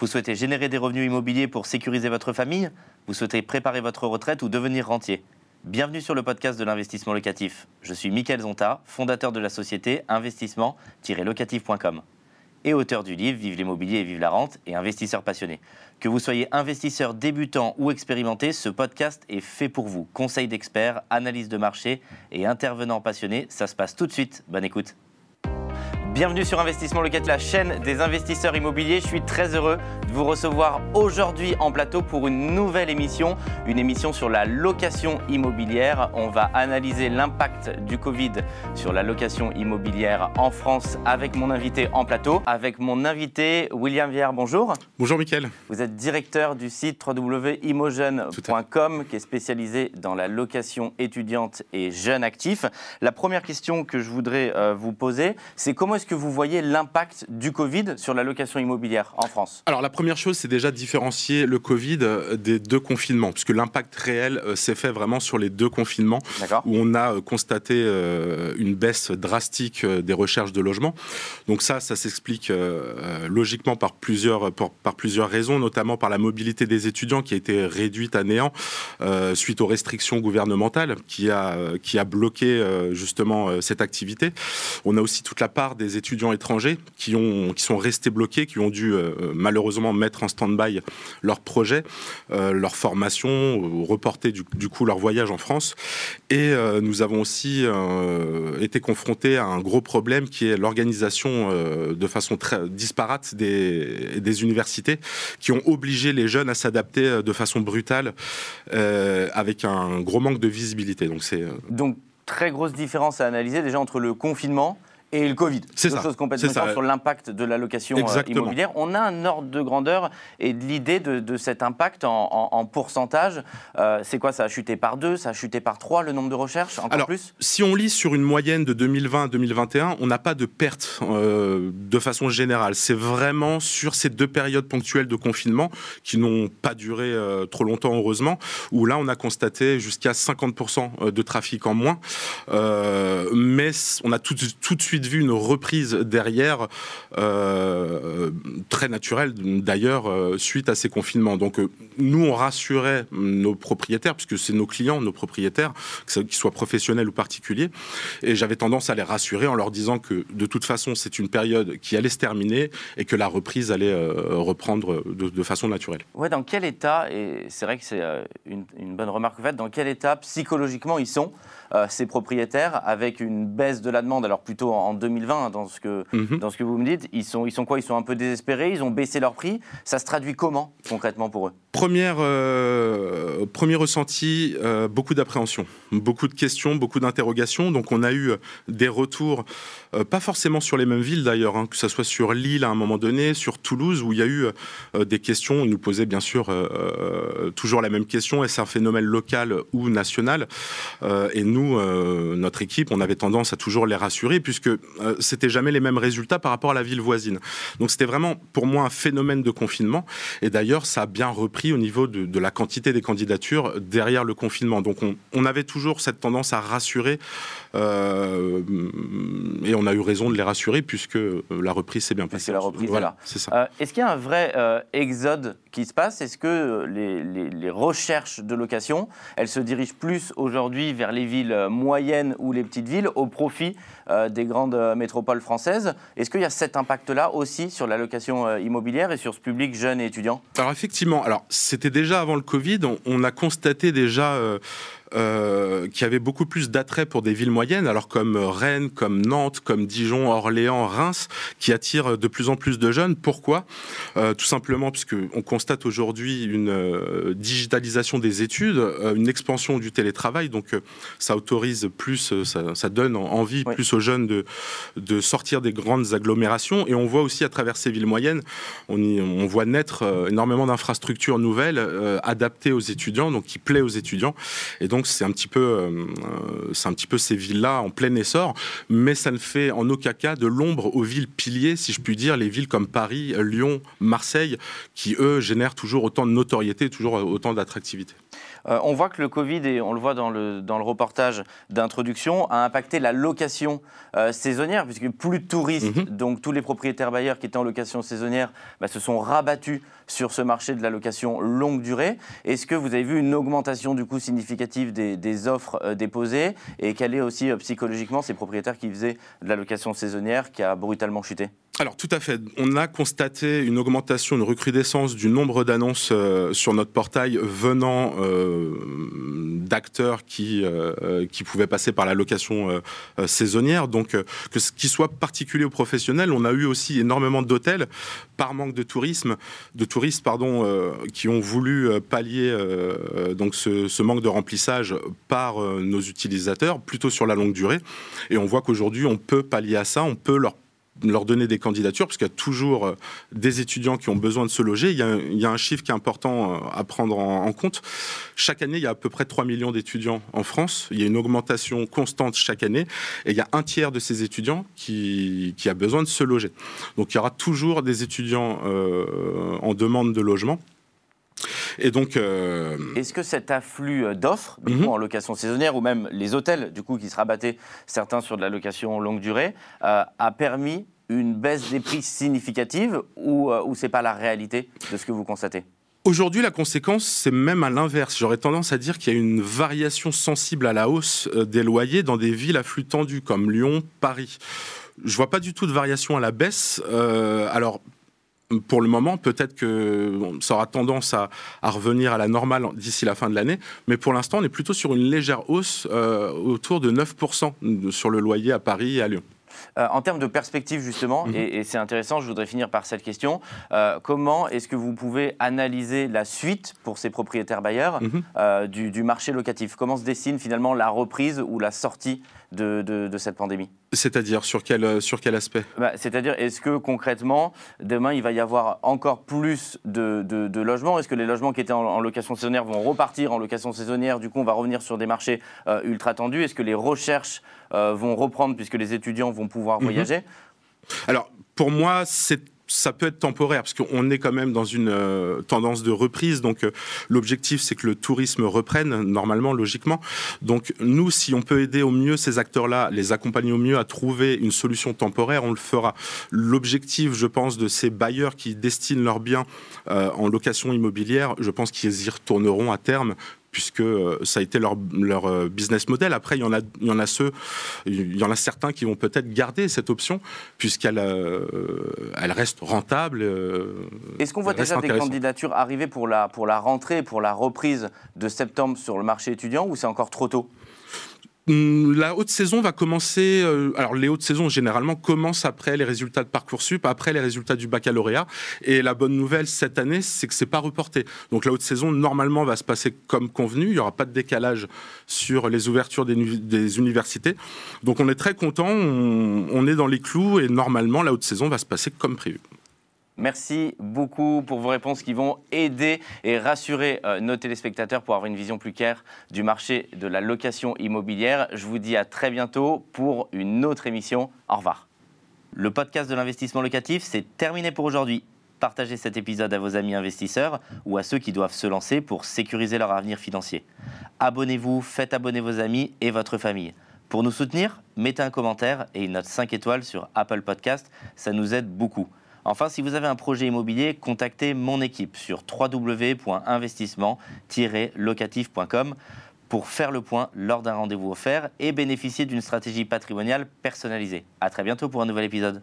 Vous souhaitez générer des revenus immobiliers pour sécuriser votre famille Vous souhaitez préparer votre retraite ou devenir rentier Bienvenue sur le podcast de l'investissement locatif. Je suis Mickaël Zonta, fondateur de la société investissement-locatif.com et auteur du livre Vive l'immobilier et vive la rente et investisseur passionné. Que vous soyez investisseur débutant ou expérimenté, ce podcast est fait pour vous. Conseils d'experts, analyse de marché et intervenants passionnés, ça se passe tout de suite. Bonne écoute. Bienvenue sur Investissement Locatif, la chaîne des investisseurs immobiliers. Je suis très heureux de vous recevoir aujourd'hui en plateau pour une nouvelle émission, une émission sur la location immobilière. On va analyser l'impact du Covid sur la location immobilière en France avec mon invité en plateau, avec mon invité William Vierre. Bonjour. Bonjour Mickaël. Vous êtes directeur du site www.imogen.com qui est spécialisé dans la location étudiante et jeunes actifs. La première question que je voudrais euh, vous poser, c'est comment est-ce que vous voyez l'impact du Covid sur la location immobilière en France Alors la première chose, c'est déjà différencier le Covid euh, des deux confinements, puisque l'impact réel euh, s'est fait vraiment sur les deux confinements, où on a euh, constaté une baisse drastique des recherches de logement. Donc ça, ça s'explique logiquement par plusieurs, par plusieurs raisons, notamment par la mobilité des étudiants qui a été réduite à néant suite aux restrictions gouvernementales qui a, qui a bloqué justement cette activité. On a aussi toute la part des étudiants étrangers qui, ont, qui sont restés bloqués, qui ont dû euh, malheureusement mettre en stand-by leur projet, euh, leur formation, reporter du, coup leur voyage en France. Et euh, nous avons aussi été confrontés à un gros problème qui est l'organisation de façon très disparate des, des universités qui ont obligé les jeunes à s'adapter de façon brutale avec un gros manque de visibilité. Donc c'est donc très grosse différence à analyser déjà entre le confinement et le Covid. C'est ça. chose complètement sur l'impact de la location euh, immobilière. On a un ordre de grandeur et de l'idée de, cet impact en, pourcentage. Euh, c'est quoi? Ça a chuté par deux Ça a chuté par trois le nombre de recherches? Encore Alors, plus? Si on lit sur une moyenne de 2020 à 2021, on n'a pas de perte euh, de façon générale. C'est vraiment sur ces deux périodes ponctuelles de confinement qui n'ont pas duré trop longtemps, heureusement, où là on a constaté jusqu'à 50% de trafic en moins. mais on a tout, tout de suite vu une reprise derrière, euh, très naturelle d'ailleurs, euh, suite à ces confinements. Donc euh, nous, on rassurait nos propriétaires, puisque c'est nos clients, nos propriétaires, qu'ils soient professionnels ou particuliers. Et j'avais tendance à les rassurer en leur disant que de toute façon, c'est une période qui allait se terminer et que la reprise allait reprendre de, façon naturelle. Ouais, dans quel état, et c'est vrai que c'est une, bonne remarque en fait, dans quel état psychologiquement ils sont, ces propriétaires, avec une baisse de la demande, alors plutôt en en 2020, hein, dans ce, que, mhm. dans ce que vous me dites. Ils sont, ils sont quoi? Ils sont un peu désespérés? Ils ont baissé leur prix? Ça se traduit comment concrètement pour eux? Première, euh, premier ressenti, euh, beaucoup d'appréhension, beaucoup de questions, beaucoup d'interrogations. Donc on a eu des retours, euh, pas forcément sur les mêmes villes d'ailleurs, hein, que ce soit sur Lille à un moment donné, sur Toulouse, où il y a eu des questions. Ils nous posaient bien sûr toujours la même question, est-ce un phénomène local ou national? Et nous, notre équipe, on avait tendance à toujours les rassurer, puisque c'était jamais les mêmes résultats par rapport à la ville voisine. Donc c'était vraiment pour moi un phénomène de confinement. Et d'ailleurs, ça a bien repris au niveau de, la quantité des candidatures derrière le confinement. Donc on, avait toujours cette tendance à rassurer euh, et on a eu raison de les rassurer puisque la reprise s'est bien passée. la reprise, voilà. C'est ça. Euh, est-ce qu'il y a un vrai euh, exode qui se passe? Est-ce que les, les, recherches de location, elles se dirigent plus aujourd'hui vers les villes moyennes ou les petites villes au profit des grandes métropoles françaises. Est-ce qu'il y a cet impact-là aussi sur la location immobilière et sur ce public jeune et étudiant? Alors effectivement, alors c'était déjà avant le Covid, on, a constaté déjà euh, qui avait beaucoup plus d'attrait pour des villes moyennes, alors comme Rennes, comme Nantes, comme Dijon, Orléans, Reims, qui attirent de plus en plus de jeunes. Pourquoi? Euh, Tout simplement puisque on constate aujourd'hui une euh, digitalisation des études, une expansion du télétravail, donc ça autorise plus, ça, donne envie plus aux jeunes de, de sortir des grandes agglomérations. Et on voit aussi à travers ces villes moyennes, on, on voit naître énormément d'infrastructures nouvelles adaptées aux étudiants, donc qui plaît aux étudiants. Et donc c'est un petit peu, euh, c'est un petit peu ces villes-là en plein essor, mais ça ne fait en aucun cas de l'ombre aux villes piliers, si je puis dire, les villes comme Paris, Lyon, Marseille, qui eux génèrent toujours autant de notoriété, toujours autant d'attractivité. Euh, on voit que le Covid, et on le voit dans le, dans le reportage d'introduction, a impacté la location euh, saisonnière, puisque plus de touristes, mhm. donc tous les propriétaires bailleurs qui étaient en location saisonnière bah, se sont rabattus sur ce marché de la location longue durée. Est-ce que vous avez vu une augmentation du coup significative des, offres euh, déposées? Et quel est aussi psychologiquement ces propriétaires qui faisaient de la location saisonnière qui a brutalement chuté? Alors tout à fait. On a constaté une augmentation, une recrudescence du nombre d'annonces euh, sur notre portail venant euh, d'acteurs qui, euh, qui pouvaient passer par la location saisonnière. Donc que ce qui soit particulier ou professionnel, on a eu aussi énormément d'hôtels par manque de tourisme, de touristes pardon, qui ont voulu pallier donc ce, ce, manque de remplissage par nos utilisateurs plutôt sur la longue durée. Et on voit qu'aujourd'hui on peut pallier à ça, on peut leur leur donner des candidatures, parce qu'il y a toujours euh, des étudiants qui ont besoin de se loger. Il y a, un chiffre qui est important euh, à prendre en, compte. Chaque année, il y a à peu près 3 millions d'étudiants en France. Il y a une augmentation constante chaque année. Et il y a un tiers de ces étudiants qui, a besoin de se loger. Donc il y aura toujours des étudiants euh, en demande de logement. Et donc, est-ce que cet afflux d'offres, mhm. en location saisonnière, ou même les hôtels, du coup, qui se rabattaient certains sur de la location longue durée, a permis une baisse des prix significative ou, euh, ou ce n'est pas la réalité de ce que vous constatez? Aujourd'hui, la conséquence, c'est même à l'inverse. J'aurais tendance à dire qu'il y a une variation sensible à la hausse euh, des loyers dans des villes à flux tendu comme Lyon, Paris. Je vois pas du tout de variation à la baisse. Euh, alors, pour le moment, peut-être que ça aura tendance à, revenir à la normale d'ici la fin de l'année, mais pour l'instant, on est plutôt sur une légère hausse autour de 9% sur le loyer à Paris et à Lyon. Euh, en termes de perspective, justement, mhm. et, c'est intéressant, je voudrais finir par cette question, euh, comment est-ce que vous pouvez analyser la suite pour ces propriétaires bailleurs mhm. euh, du, marché locatif? Comment se dessine finalement la reprise ou la sortie de, cette pandémie? C'est-à-dire sur quel, sur quel aspect? Bah, C'est-à-dire, est-ce que concrètement, demain, il va y avoir encore plus de, logements? Est-ce que les logements qui étaient en, location saisonnière vont repartir en location saisonnière? Du coup, on va revenir sur des marchés ultra tendus. Est-ce que les recherches vont reprendre puisque les étudiants vont pouvoir mhm. voyager? Alors, pour moi, c'est ça peut être temporaire parce qu'on est quand même dans une euh, tendance de reprise. Donc euh, l'objectif, c'est que le tourisme reprenne normalement, logiquement. Donc nous, si on peut aider au mieux ces acteurs-là, les accompagner au mieux à trouver une solution temporaire, on le fera. L'objectif, je pense, de ces bailleurs qui destinent leurs biens euh, en location immobilière, je pense qu'ils y retourneront à terme puisque euh, ça a été leur, leur, euh, business model. Après, il y en a, il y en a ceux, il y en a certains qui vont peut-être garder cette option puisqu'elle euh, elle reste rentable. Est-ce qu'on voit déjà des candidatures arriver pour la, pour la rentrée, pour la reprise de septembre sur le marché étudiant ou c'est encore trop tôt? La haute saison va commencer. Euh, alors, les hautes saisons généralement commencent après les résultats de parcoursup, après les résultats du baccalauréat. Et la bonne nouvelle cette année, c'est que c'est pas reporté. Donc, la haute saison normalement va se passer comme convenu. Il y aura pas de décalage sur les ouvertures des, universités. Donc, on est très content. on est dans les clous et normalement la haute saison va se passer comme prévu. Merci beaucoup pour vos réponses qui vont aider et rassurer euh, nos téléspectateurs pour avoir une vision plus claire du marché de la location immobilière. Je vous dis à très bientôt pour une autre émission. Au revoir. Le podcast de l'investissement locatif, c'est terminé pour aujourd'hui. Partagez cet épisode à vos amis investisseurs ou à ceux qui doivent se lancer pour sécuriser leur avenir financier. Abonnez-vous, faites abonner vos amis et votre famille. Pour nous soutenir, mettez un commentaire et une note 5 étoiles sur Apple Podcast, ça nous aide beaucoup. Enfin, si vous avez un projet immobilier, contactez mon équipe sur www.investissement-locatif.com pour faire le point lors d'un rendez-vous offert et bénéficier d'une stratégie patrimoniale personnalisée. À très bientôt pour un nouvel épisode.